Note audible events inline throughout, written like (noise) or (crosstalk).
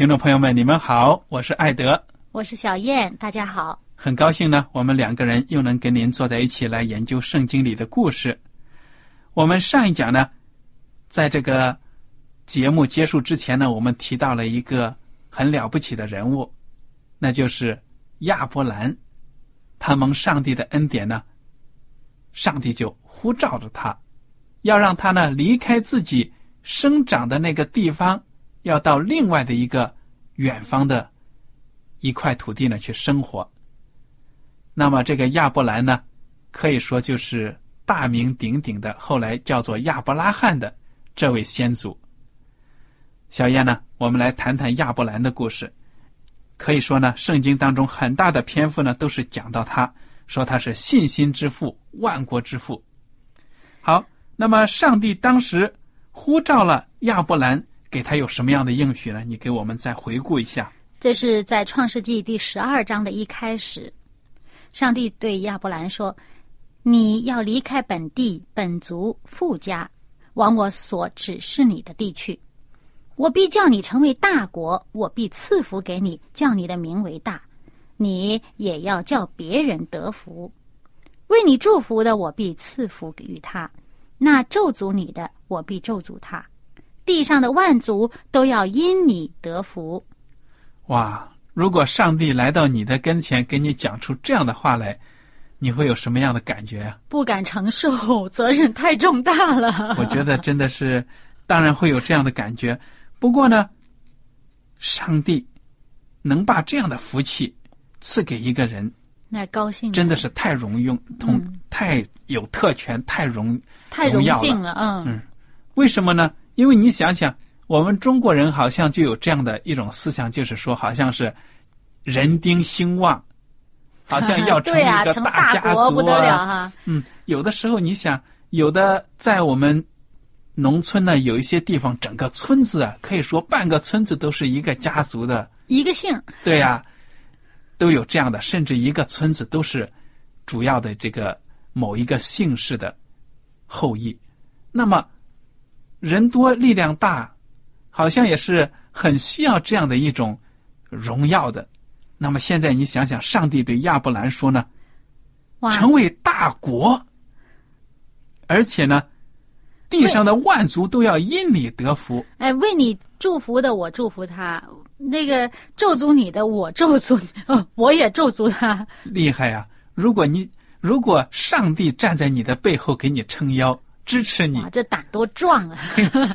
听众朋友们，你们好，我是艾德，我是小燕，大家好。很高兴呢，我们两个人又能跟您坐在一起来研究圣经里的故事。我们上一讲呢，在这个节目结束之前呢，我们提到了一个很了不起的人物，那就是亚伯兰。他蒙上帝的恩典呢，上帝就呼召着他，要让他呢离开自己生长的那个地方。要到另外的一个远方的一块土地呢去生活。那么这个亚伯兰呢，可以说就是大名鼎鼎的，后来叫做亚伯拉罕的这位先祖。小燕呢，我们来谈谈亚伯兰的故事。可以说呢，圣经当中很大的篇幅呢都是讲到他，说他是信心之父、万国之父。好，那么上帝当时呼召了亚伯兰。给他有什么样的应许呢？你给我们再回顾一下。这是在创世纪第十二章的一开始，上帝对亚伯兰说：“你要离开本地本族富家，往我所指示你的地去。我必叫你成为大国，我必赐福给你，叫你的名为大。你也要叫别人得福。为你祝福的，我必赐福于他；那咒诅你的，我必咒诅他。”地上的万族都要因你得福。哇！如果上帝来到你的跟前，给你讲出这样的话来，你会有什么样的感觉啊？不敢承受，责任太重大了。我觉得真的是，当然会有这样的感觉。不过呢，上帝能把这样的福气赐给一个人，那高兴真的是太荣用，同太有特权，太荣太荣幸了。嗯嗯，为什么呢？因为你想想，我们中国人好像就有这样的一种思想，就是说，好像是人丁兴旺，好像要 (laughs) 成一个大家族啊。嗯，有的时候你想，有的在我们农村呢，有一些地方，整个村子啊，可以说半个村子都是一个家族的一个姓。对呀，都有这样的，甚至一个村子都是主要的这个某一个姓氏的后裔。那么。人多力量大，好像也是很需要这样的一种荣耀的。那么现在你想想，上帝对亚伯兰说呢，成为大国，而且呢，地上的万族都要因你得福。哎，为你祝福的我祝福他，那个咒诅你的我咒诅你，(laughs) 哦，我也咒诅他。厉害呀！如果你如果上帝站在你的背后给你撑腰。支持你，这胆多壮啊！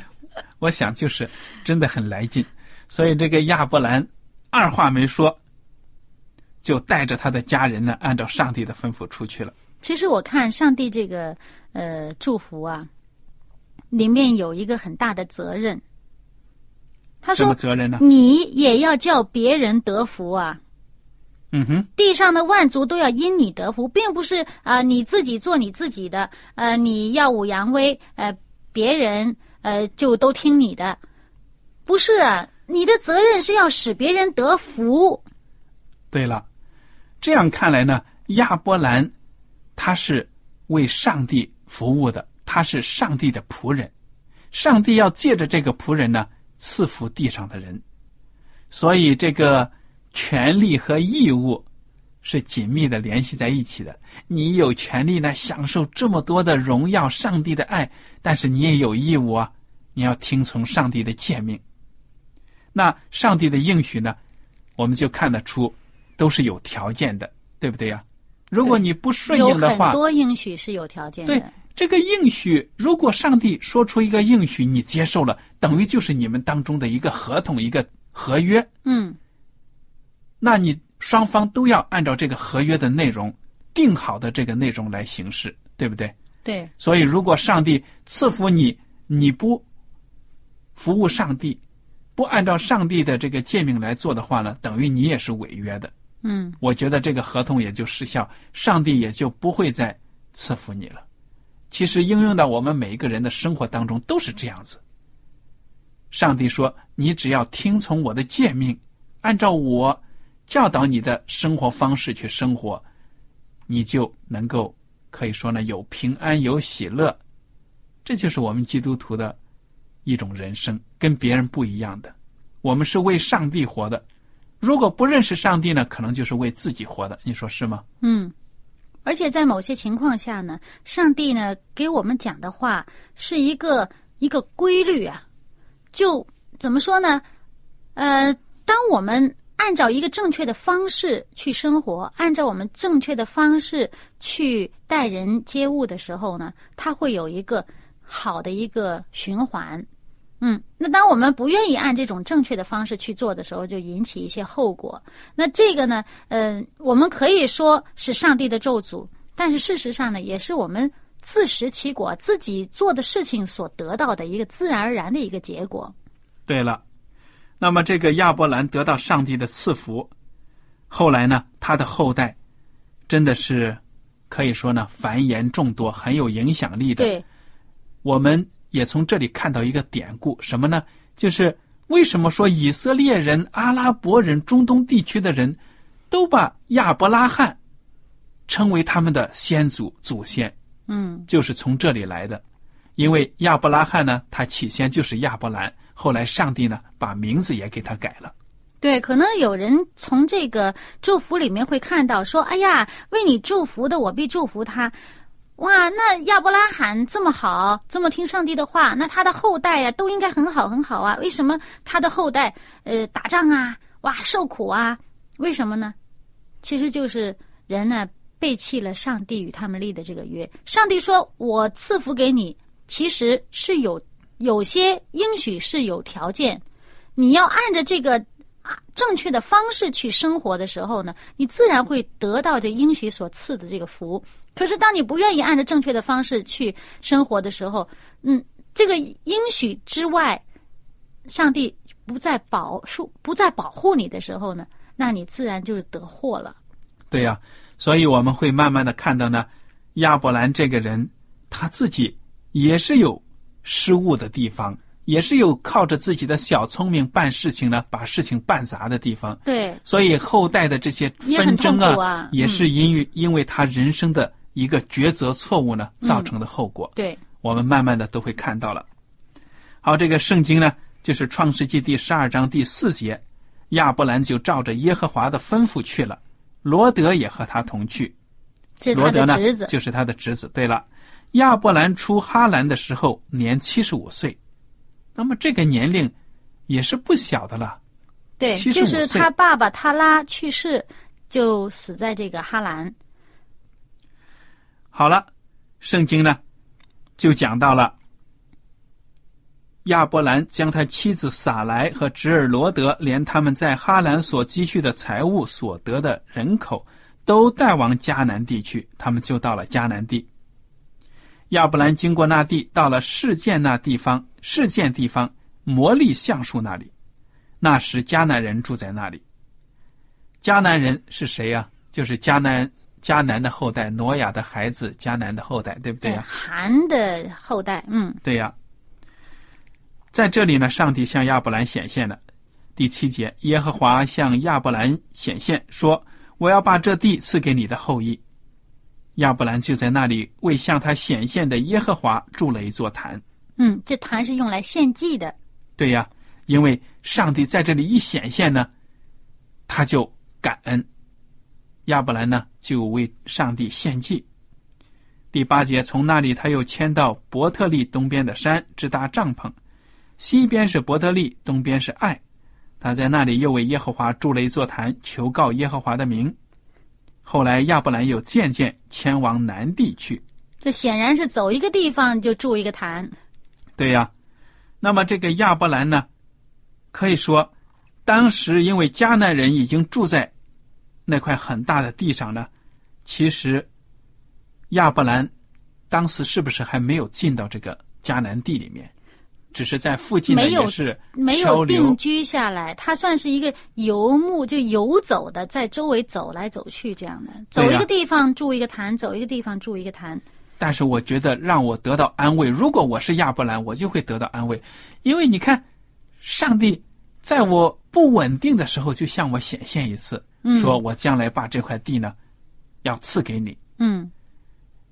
(laughs) 我想就是真的很来劲，所以这个亚伯兰二话没说，就带着他的家人呢，按照上帝的吩咐出去了。其实我看上帝这个呃祝福啊，里面有一个很大的责任。他说：“什么责任呢？你也要叫别人得福啊！嗯哼，地上的万族都要因你得福，并不是啊、你自己做你自己的，呃，你耀武扬威，呃，别人呃就都听你的，不是啊，你的责任是要使别人得福。对了，这样看来呢，亚伯兰他是为上帝服务的，他是上帝的仆人，上帝要借着这个仆人呢赐福地上的人，所以这个权利和义务是紧密的联系在一起的。你有权利呢享受这么多的荣耀、上帝的爱，但是你也有义务啊，你要听从上帝的诫命。那上帝的应许呢，我们就看得出都是有条件的，对不对呀？如果你不顺应的话很，多应许是有条件的对的，这个应许，如果上帝说出一个应许，你接受了，等于就是你们当中的一个合同、一个合约，嗯，那你双方都要按照这个合约的内容定好的这个内容来行事，对不对？对，所以，如果上帝赐福你，你不服务上帝，不按照上帝的这个诫命来做的话呢，等于你也是违约的。嗯，我觉得这个合同也就失效，上帝也就不会再赐福你了。其实应用到我们每一个人的生活当中都是这样子。上帝说：“你只要听从我的诫命，按照我教导你的生活方式去生活，你就能够可以说呢有平安有喜乐。这就是我们基督徒的一种人生，跟别人不一样的。我们是为上帝活的。如果不认识上帝呢，可能就是为自己活的。你说是吗？嗯，而且在某些情况下呢，上帝呢给我们讲的话是一个一个规律啊，就怎么说呢？呃，当我们按照一个正确的方式去生活，按照我们正确的方式去待人接物的时候呢，它会有一个好的一个循环。嗯，那当我们不愿意按这种正确的方式去做的时候，就引起一些后果。那这个呢，嗯、我们可以说是上帝的咒诅，但是事实上呢，也是我们自食其果，自己做的事情所得到的一个自然而然的一个结果。对了，那么这个亚伯兰得到上帝的赐福，后来呢，他的后代真的是可以说呢繁衍众多，很有影响力的。对，我们也从这里看到一个典故，什么呢？就是为什么说以色列人、阿拉伯人、中东地区的人都把亚伯拉罕称为他们的先祖祖先，嗯，就是从这里来的。因为亚伯拉罕呢，他起先就是亚伯兰，后来上帝呢把名字也给他改了。对，可能有人从这个祝福里面会看到说：“哎呀，为你祝福的，我必祝福他。”哇，那亚伯拉罕这么好，这么听上帝的话，那他的后代呀、都应该很好很好啊。为什么他的后代呃打仗啊，哇受苦啊？为什么呢？其实就是人呢背弃了上帝与他们立的这个约。上帝说：“我赐福给你，其实是有有些应许是有条件，你要按着这个啊正确的方式去生活的时候呢，你自然会得到这应许所赐的这个福。可是当你不愿意按照正确的方式去生活的时候，嗯，这个应许之外，上帝不再保树不再保护你的时候呢，那你自然就是得祸了。对呀、所以我们会慢慢的看到呢，亚伯兰这个人他自己也是有失误的地方，也是有靠着自己的小聪明办事情呢，把事情办砸的地方。对，所以后代的这些纷争啊也是因为、因为他人生的一个抉择错误呢造成的后果。对，我们慢慢的都会看到了。好，这个圣经呢，就是创世纪第十二章第四节，亚伯兰就照着耶和华的吩咐去了，罗德也和他同去。这是罗德呢他的侄子。就是他的侄子。对了，亚伯兰出哈兰的时候年七十五岁，那么这个年龄也是不小的了。对，就是他爸爸他拉去世，就死在这个哈兰。好了，圣经呢就讲到了亚伯兰将他妻子撒莱和侄儿罗德，连他们在哈兰所积蓄的财物所得的人口，都带往迦南地区。他们就到了迦南地。亚伯兰经过那地，到了事件那地方，事件地方魔力橡树那里。那时迦南人住在那里。迦南人是谁呀、就是迦南迦南的后代，挪亚的孩子，迦南的后代，对不对呀、韩的后代，嗯，对呀、在这里呢，上帝向亚伯兰显现了。第七节，耶和华向亚伯兰显现，说：“我要把这地赐给你的后裔。”亚伯兰就在那里为向他显现的耶和华筑了一座坛。嗯，这坛是用来献祭的，对呀，因为上帝在这里一显现呢，他就感恩。亚伯兰呢，就为上帝献祭。第八节，从那里他又迁到伯特利东边的山，支搭帐篷，西边是伯特利，东边是爱。他在那里又为耶和华筑了一座坛，求告耶和华的名。后来亚伯兰又渐渐迁往南地去。这显然是走一个地方就住一个坛，对呀，那么这个亚伯兰呢，可以说，当时因为迦南人已经住在那块很大的地上呢，其实亚伯兰当时是不是还没有进到这个迦南地里面？只是在附近呢没有也是没有定居下来，他算是一个游牧，就游走的，在周围走来走去这样的，走一个地方住一个坛，走一个地方住一个坛。但是我觉得让我得到安慰，如果我是亚伯兰，我就会得到安慰，因为你看，上帝在我不稳定的时候就向我显现一次，嗯说我将来把这块地呢要赐给你。嗯，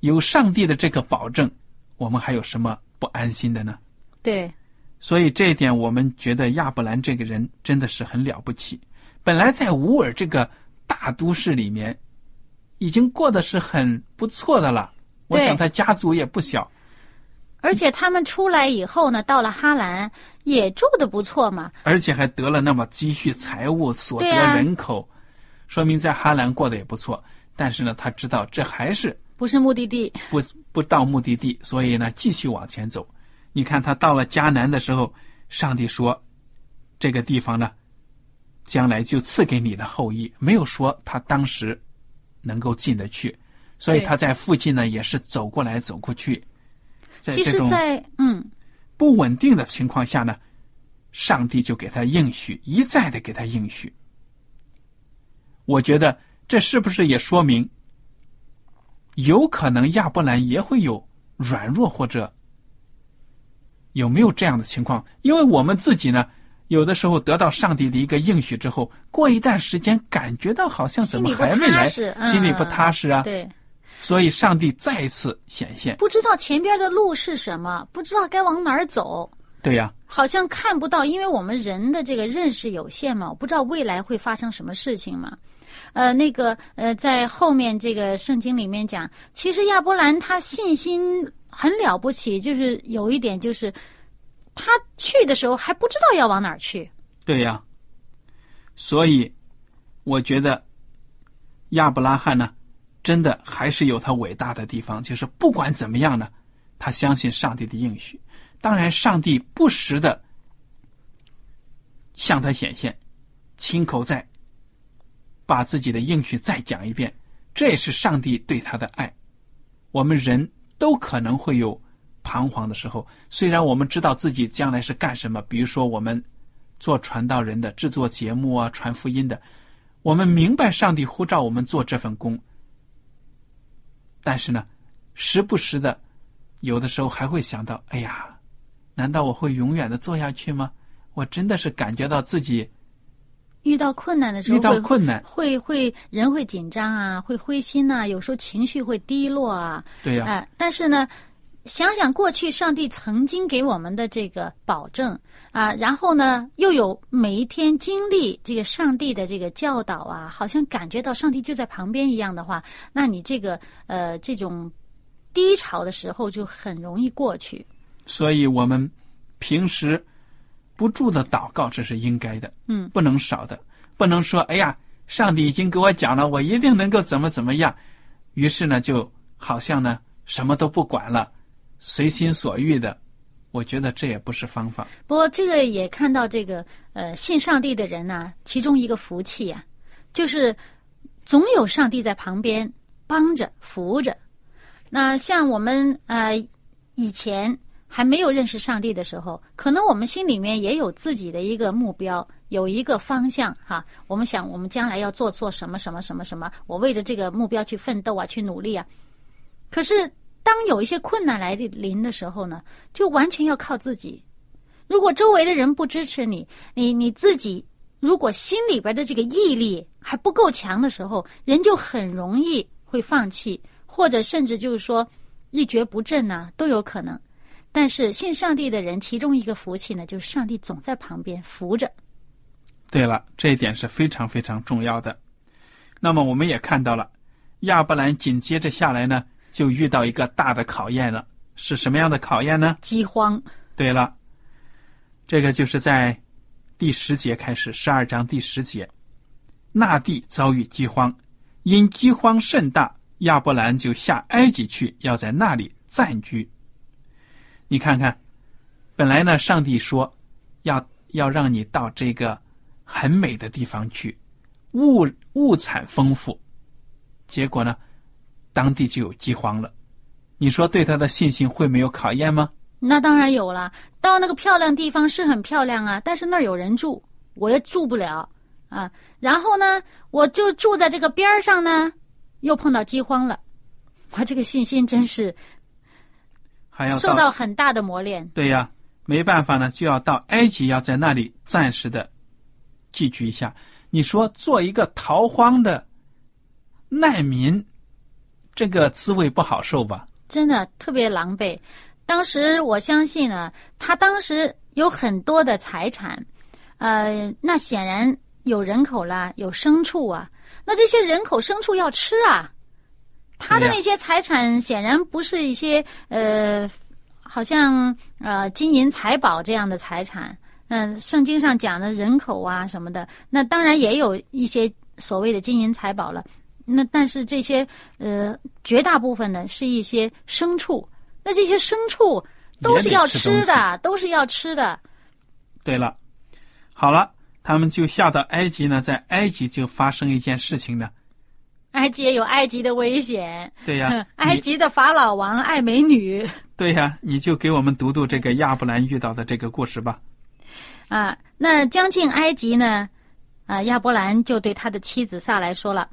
有上帝的这个保证，我们还有什么不安心的呢？对，所以这一点，我们觉得亚伯兰这个人真的是很了不起。本来在乌尔这个大都市里面，已经过得是很不错的了。我想他家族也不小，而且他们出来以后呢，到了哈兰也住的不错嘛。而且还得了那么积蓄财物，所得人口，说明在哈兰过得也不错。但是呢，他知道这还是不是目的地，不不到目的地，所以呢，继续往前走。你看他到了迦南的时候，上帝说，这个地方呢，将来就赐给你的后裔，没有说他当时能够进得去，所以他在附近呢也是走过来走过去，在这种在，嗯，不稳定的情况下呢，上帝就给他应许，一再的给他应许。我觉得这是不是也说明，有可能亚伯兰也会有软弱或者有没有这样的情况？因为我们自己呢，有的时候得到上帝的一个应许之后，过一段时间感觉到好像怎么还没来，心里不踏实啊。对，所以上帝再一次显现。不知道前边的路是什么，不知道该往哪儿走。对呀、好像看不到，因为我们人的这个认识有限嘛，我不知道未来会发生什么事情嘛。呃，那个呃，在后面这个圣经里面讲，其实亚伯兰他信心很了不起，就是有一点就是他去的时候还不知道要往哪儿去。对呀，所以我觉得亚伯拉罕呢，真的还是有他伟大的地方，就是不管怎么样呢，他相信上帝的应许。当然，上帝不时的向他显现，亲口在把自己的应许再讲一遍，这也是上帝对他的爱。我们人都可能会有彷徨的时候，虽然我们知道自己将来是干什么，比如说我们做传道人的、制作节目啊、传福音的，我们明白上帝呼召我们做这份工，但是呢，时不时的，有的时候还会想到：哎呀，难道我会永远的做下去吗？我真的是感觉到自己遇到困难的时候遇到会困难，会会人会紧张啊，会灰心呐、有时候情绪会低落啊。对呀、哎，但是呢，想想过去上帝曾经给我们的这个保证啊，然后呢，又有每一天经历这个上帝的这个教导啊，好像感觉到上帝就在旁边一样的话，那你这个呃这种低潮的时候就很容易过去。所以我们平时不住的祷告，这是应该的，嗯，不能少的，不能说哎呀，上帝已经给我讲了，我一定能够怎么怎么样，于是呢，就好像呢什么都不管了，随心所欲的，我觉得这也不是方法。不过这个也看到这个呃信上帝的人呐、其中一个福气呀、就是总有上帝在旁边帮着扶着。那像我们呃以前还没有认识上帝的时候，可能我们心里面也有自己的一个目标，有一个方向哈。我们想，我们将来要做做什么什么什么什么，我为着这个目标去奋斗啊，去努力啊。可是，当有一些困难来临的时候呢，就完全要靠自己。如果周围的人不支持你，你你自己如果心里边的这个毅力还不够强的时候，人就很容易会放弃，或者甚至就是说一蹶不振呐，都有可能。但是信上帝的人，其中一个福气呢，就是上帝总在旁边扶着。对了，这一点是非常非常重要的。那么我们也看到了，亚伯兰紧接着下来呢，就遇到一个大的考验了。是什么样的考验呢？饥荒。对了，这个就是在第十节开始，十二章第十节，那地遭遇饥荒，因饥荒甚大，亚伯兰就下埃及去，要在那里暂居。你看看，本来呢，上帝说要要让你到这个很美的地方去，物物产丰富，结果呢，当地就有饥荒了。你说对他的信心会没有考验吗？那当然有了。到那个漂亮地方是很漂亮啊，但是那儿有人住，我也住不了啊。然后呢，我就住在这个边儿上呢，又碰到饥荒了，我这个信心真是。还要受到很大的磨练。对呀，没办法呢，就要到埃及，要在那里暂时的寄居一下。你说做一个逃荒的难民，这个滋味不好受吧？真的特别狼狈。当时我相信呢，他当时有很多的财产，呃，那显然有人口啦，有牲畜啊，那这些人口牲畜要吃啊。他的那些财产显然不是一些呃，好像呃金银财宝这样的财产。嗯，圣经上讲的人口啊什么的，那当然也有一些所谓的金银财宝了。那但是这些呃绝大部分呢是一些牲畜。那这些牲畜都是要吃的，都是要吃的。对了，好了，他们就下到埃及呢，在埃及就发生一件事情呢。埃及也有埃及的危险。对呀，(laughs) 埃及的法老王爱美女。对呀，你就给我们读读这个亚伯兰遇到的这个故事吧。啊，那将近埃及呢？啊，亚伯兰就对他的妻子萨来说了：“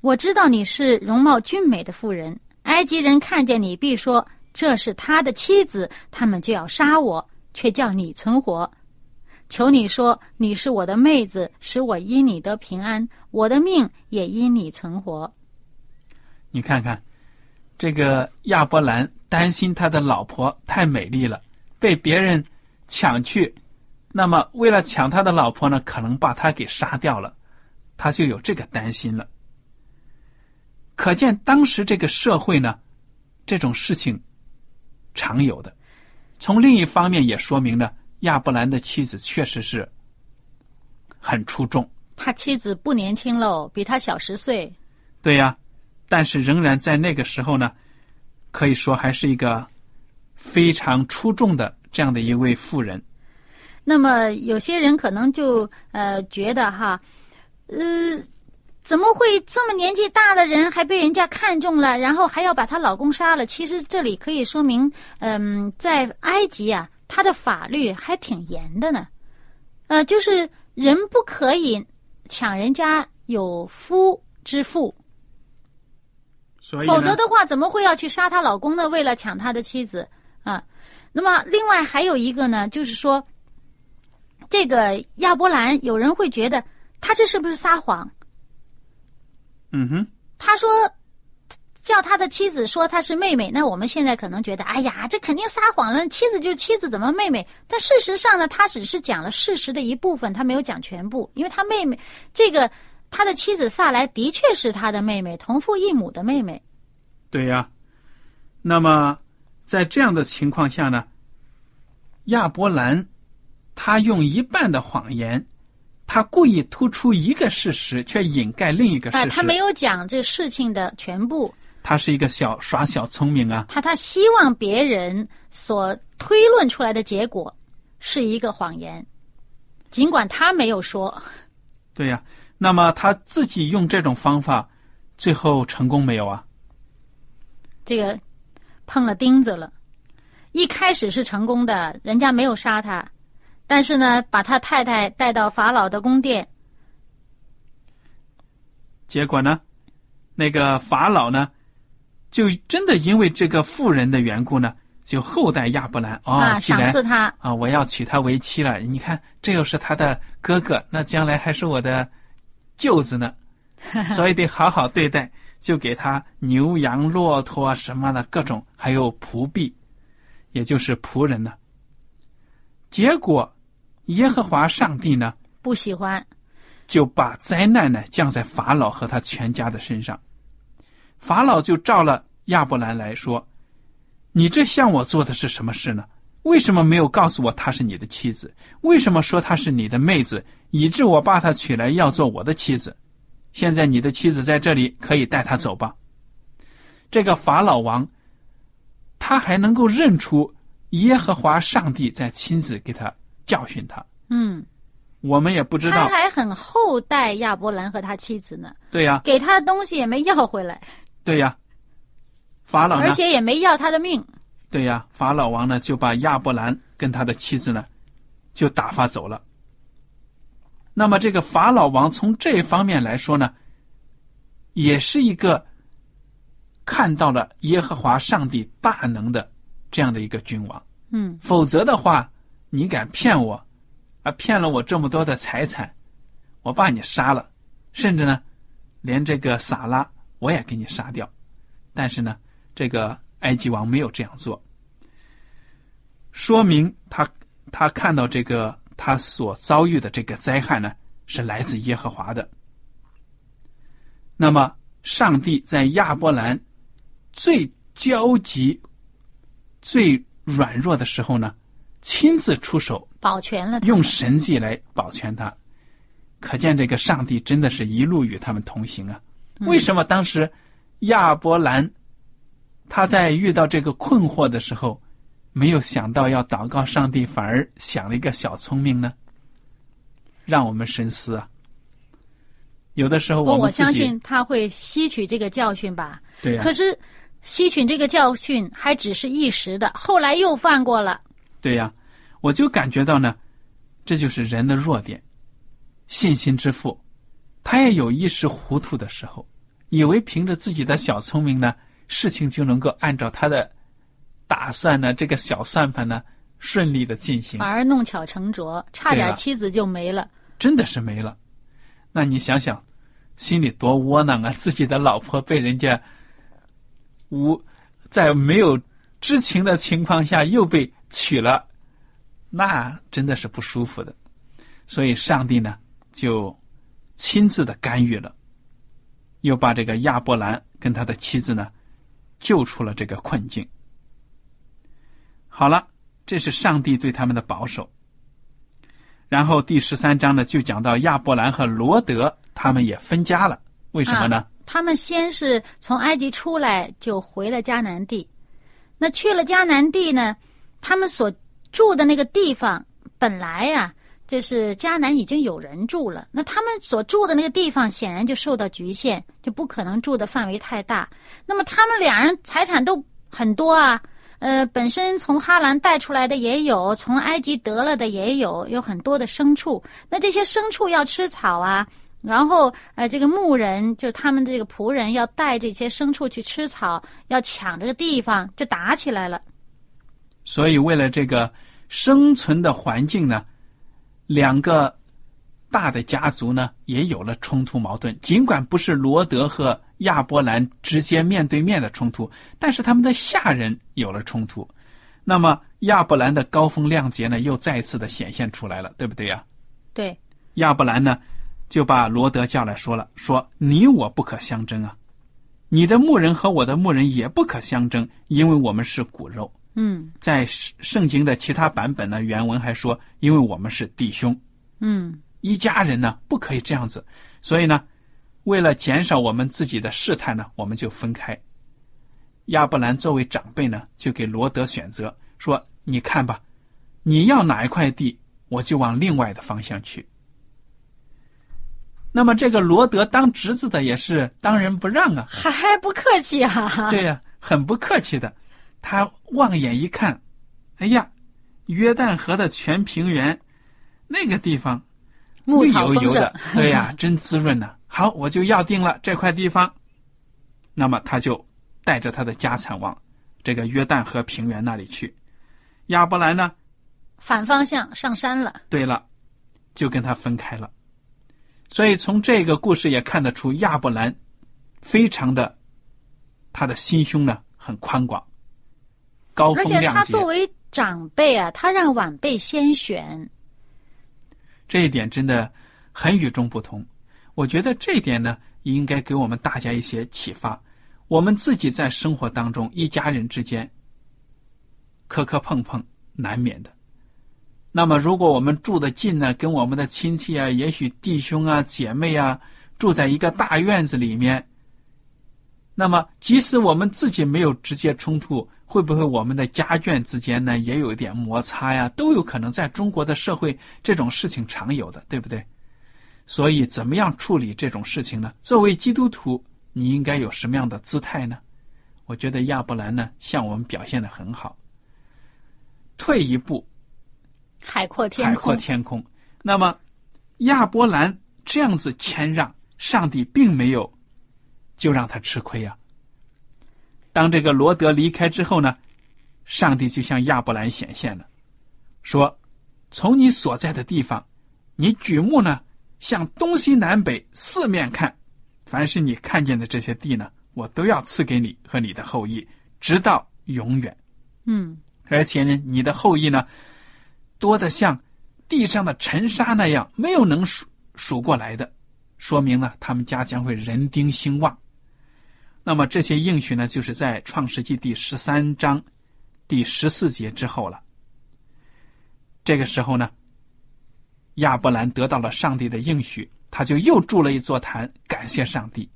我知道你是容貌俊美的妇人，埃及人看见你必说这是他的妻子，他们就要杀我，却叫你存活。”求你说你是我的妹子，使我因你得平安，我的命也因你存活。你看看，这个亚伯兰担心他的老婆太美丽了，被别人抢去，那么为了抢他的老婆呢，可能把他给杀掉了，他就有这个担心了。可见当时这个社会呢，这种事情常有的。从另一方面也说明了。亚伯兰的妻子确实是很出众。他妻子不年轻喽，比他小十岁。对呀，但是仍然在那个时候呢，可以说还是一个非常出众的这样的一位妇人。那么有些人可能就呃觉得哈，呃，怎么会这么年纪大的人还被人家看中了，然后还要把她老公杀了？其实这里可以说明，嗯，在埃及啊。他的法律还挺严的呢，呃，就是人不可以抢人家有夫之妇，否则的话，怎么会要去杀她老公呢？为了抢他的妻子啊？那么，另外还有一个呢，就是说，这个亚伯兰，有人会觉得他这是不是撒谎？嗯哼，他说。叫他的妻子说他是妹妹，那我们现在可能觉得，哎呀，这肯定撒谎了。妻子就是妻子，怎么妹妹？但事实上呢，他只是讲了事实的一部分，他没有讲全部。因为他妹妹，这个他的妻子萨莱的确是他的妹妹，同父异母的妹妹。对呀。那么在这样的情况下呢，亚伯兰他用一半的谎言，他故意突出一个事实，却掩盖另一个事实。他没有讲这事情的全部。他是一个小耍小聪明啊！他他希望别人所推论出来的结果是一个谎言，尽管他没有说。对呀，那么他自己用这种方法，最后成功没有啊？这个碰了钉子了。一开始是成功的，人家没有杀他，但是呢，把他太太带到法老的宫殿，结果呢，那个法老呢，就真的因为这个妇人的缘故呢，就厚待亚伯兰哦，啊，赏赐他，啊，我要娶她为妻了。你看，这又是他的哥哥，那将来还是我的舅子呢，(laughs) 所以得好好对待。就给他牛羊骆驼什么的各种，还有仆婢，也就是仆人呢。结果，耶和华上帝呢，不喜欢，就把灾难呢降在法老和他全家的身上。法老就召了亚伯兰来说：“你这向我做的是什么事呢？为什么没有告诉我她是你的妻子？为什么说她是你的妹子，以致我把她娶来要做我的妻子？现在你的妻子在这里，可以带她走吧。”这个法老王，他还能够认出耶和华上帝在亲自给他教训他。嗯，我们也不知道，他还很厚待亚伯兰和他妻子呢，对呀、给他的东西也没要回来，对呀、法老呢而？且也没要他的命。对呀、法老王呢就把亚伯兰跟他的妻子呢就打发走了。那么这个法老王从这方面来说呢，也是一个看到了耶和华上帝大能的这样的一个君王。嗯，否则的话，你敢骗我，啊，骗了我这么多的财产，我把你杀了，甚至呢，连这个撒拉我也给你杀掉。但是呢，这个埃及王没有这样做，说明他他看到这个他所遭遇的这个灾害呢，是来自耶和华的。那么，上帝在亚伯兰最焦急、最软弱的时候呢，亲自出手，保全了他。用神迹来保全他。可见这个上帝真的是一路与他们同行啊！为什么当时亚伯兰他在遇到这个困惑的时候，没有想到要祷告上帝，反而想了一个小聪明呢？让我们深思啊！有的时候，我相信他会吸取这个教训吧。对呀、可是吸取这个教训还只是一时的，后来又犯过了。对呀、我就感觉到呢，这就是人的弱点。信心之父，他也有一时糊涂的时候，以为凭着自己的小聪明呢，事情就能够按照他的打算呢，这个小算盘呢，顺利的进行反，而弄巧成拙，差点妻子就没了。真的是没了。那你想想，心里多窝囊啊！自己的老婆被人家无在没有知情的情况下又被娶了，那真的是不舒服的。所以上帝呢，就亲自的干预了，又把这个亚伯兰跟他的妻子呢，救出了这个困境。好了，这是上帝对他们的保守。然后第十三章呢，就讲到亚伯兰和罗德他们也分家了，为什么呢？他们先是从埃及出来，就回了迦南地。那去了迦南地呢，他们所住的那个地方，本来呀、就是迦南已经有人住了。那他们所住的那个地方，显然就受到局限，就不可能住的范围太大。那么他们俩人财产都很多啊，呃，本身从哈兰带出来的也有，从埃及得了的也有，有很多的牲畜。那这些牲畜要吃草啊，然后呃，这个牧人就他们这个仆人要带这些牲畜去吃草，要抢这个地方，就打起来了。所以为了这个生存的环境呢，两个大的家族呢也有了冲突矛盾。尽管不是罗德和亚伯兰直接面对面的冲突，但是他们的下人有了冲突。那么亚伯兰的高风亮节呢，又再次的显现出来了，对不对呀、对，亚伯兰呢，就把罗德叫来说了：“说你我不可相争啊，你的牧人和我的牧人也不可相争，因为我们是骨肉。”嗯在圣圣经的其他版本呢，原文还说，因为我们是弟兄，嗯一家人呢，不可以这样子。所以呢，为了减少我们自己的试探呢，我们就分开。亚伯兰作为长辈呢，就给罗德选择说：“你看吧，你要哪一块地，我就往另外的方向去。”那么这个罗德当侄子的也是当仁不让啊，还还不客气啊。对呀、很不客气的。他望眼一看，哎呀，约旦河的全平原那个地方绿油油的，对呀，(laughs) 真滋润呐、好，我就要定了这块地方。那么他就带着他的家产往这个约旦河平原那里去。亚伯兰呢，反方向上山了。对了，就跟他分开了。所以从这个故事也看得出，亚伯兰非常的，他的心胸呢很宽广，高而且风亮节。他作为长辈啊，他让晚辈先选。这一点真的很与众不同。我觉得这一点呢，应该给我们大家一些启发。我们自己在生活当中，一家人之间磕磕碰碰难免的。那么，如果我们住的近呢，跟我们的亲戚啊，也许弟兄啊、姐妹啊，住在一个大院子里面，那么即使我们自己没有直接冲突，会不会我们的家眷之间呢也有一点摩擦呀？都有可能。在中国的社会，这种事情常有的，对不对？所以，怎么样处理这种事情呢？作为基督徒，你应该有什么样的姿态呢？我觉得亚伯兰呢，向我们表现的很好。退一步，海阔天空海，阔天空。那么，亚伯兰这样子谦让，上帝并没有就让他吃亏呀、当这个罗德离开之后呢，上帝就向亚伯兰显现了，说：“从你所在的地方，你举目呢，向东西南北四面看，凡是你看见的这些地呢，我都要赐给你和你的后裔，直到永远。”嗯，而且呢，你的后裔呢，多的像地上的尘沙那样，没有能数数过来的，说明呢，他们家将会人丁兴旺。那么这些应许呢，就是在创世纪第十三章第十四节之后了。这个时候呢，亚伯兰得到了上帝的应许，他就又筑了一座坛，感谢上帝。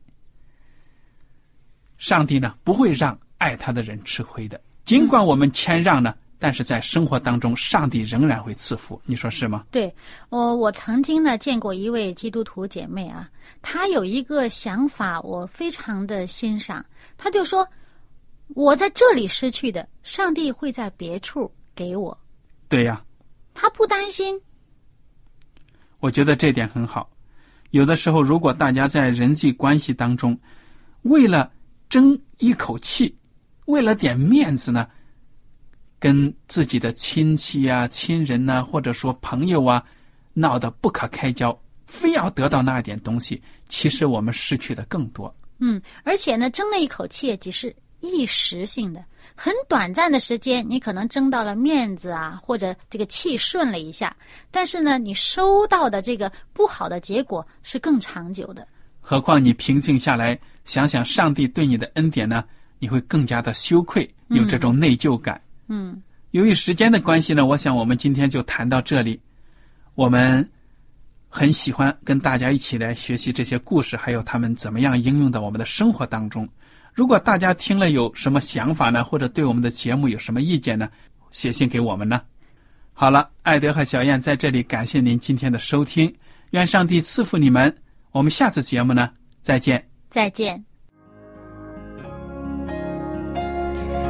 上帝呢，不会让爱他的人吃亏的。尽管我们谦让呢，但是在生活当中，上帝仍然会赐福。你说是吗？对，我我曾经呢见过一位基督徒姐妹啊，她有一个想法，我非常的欣赏。她就说：“我在这里失去的，上帝会在别处给我。对呀，”她不担心。我觉得这点很好。有的时候，如果大家在人际关系当中，为了争一口气，为了点面子呢，跟自己的亲戚啊、亲人呐、或者说朋友啊，闹得不可开交，非要得到那一点东西，其实我们失去的更多。嗯，而且呢，争了一口气也只是一时性的，很短暂的时间，你可能争到了面子啊，或者这个气顺了一下，但是呢，你收到的这个不好的结果是更长久的。何况你平静下来，想想上帝对你的恩典呢，你会更加的羞愧，有这种内疚感。嗯由于时间的关系呢，我想我们今天就谈到这里。我们很喜欢跟大家一起来学习这些故事，还有他们怎么样应用到我们的生活当中。如果大家听了有什么想法呢，或者对我们的节目有什么意见呢，写信给我们呢。好了，艾德和小燕在这里感谢您今天的收听，愿上帝赐福你们。我们下次节目呢，再见。再见。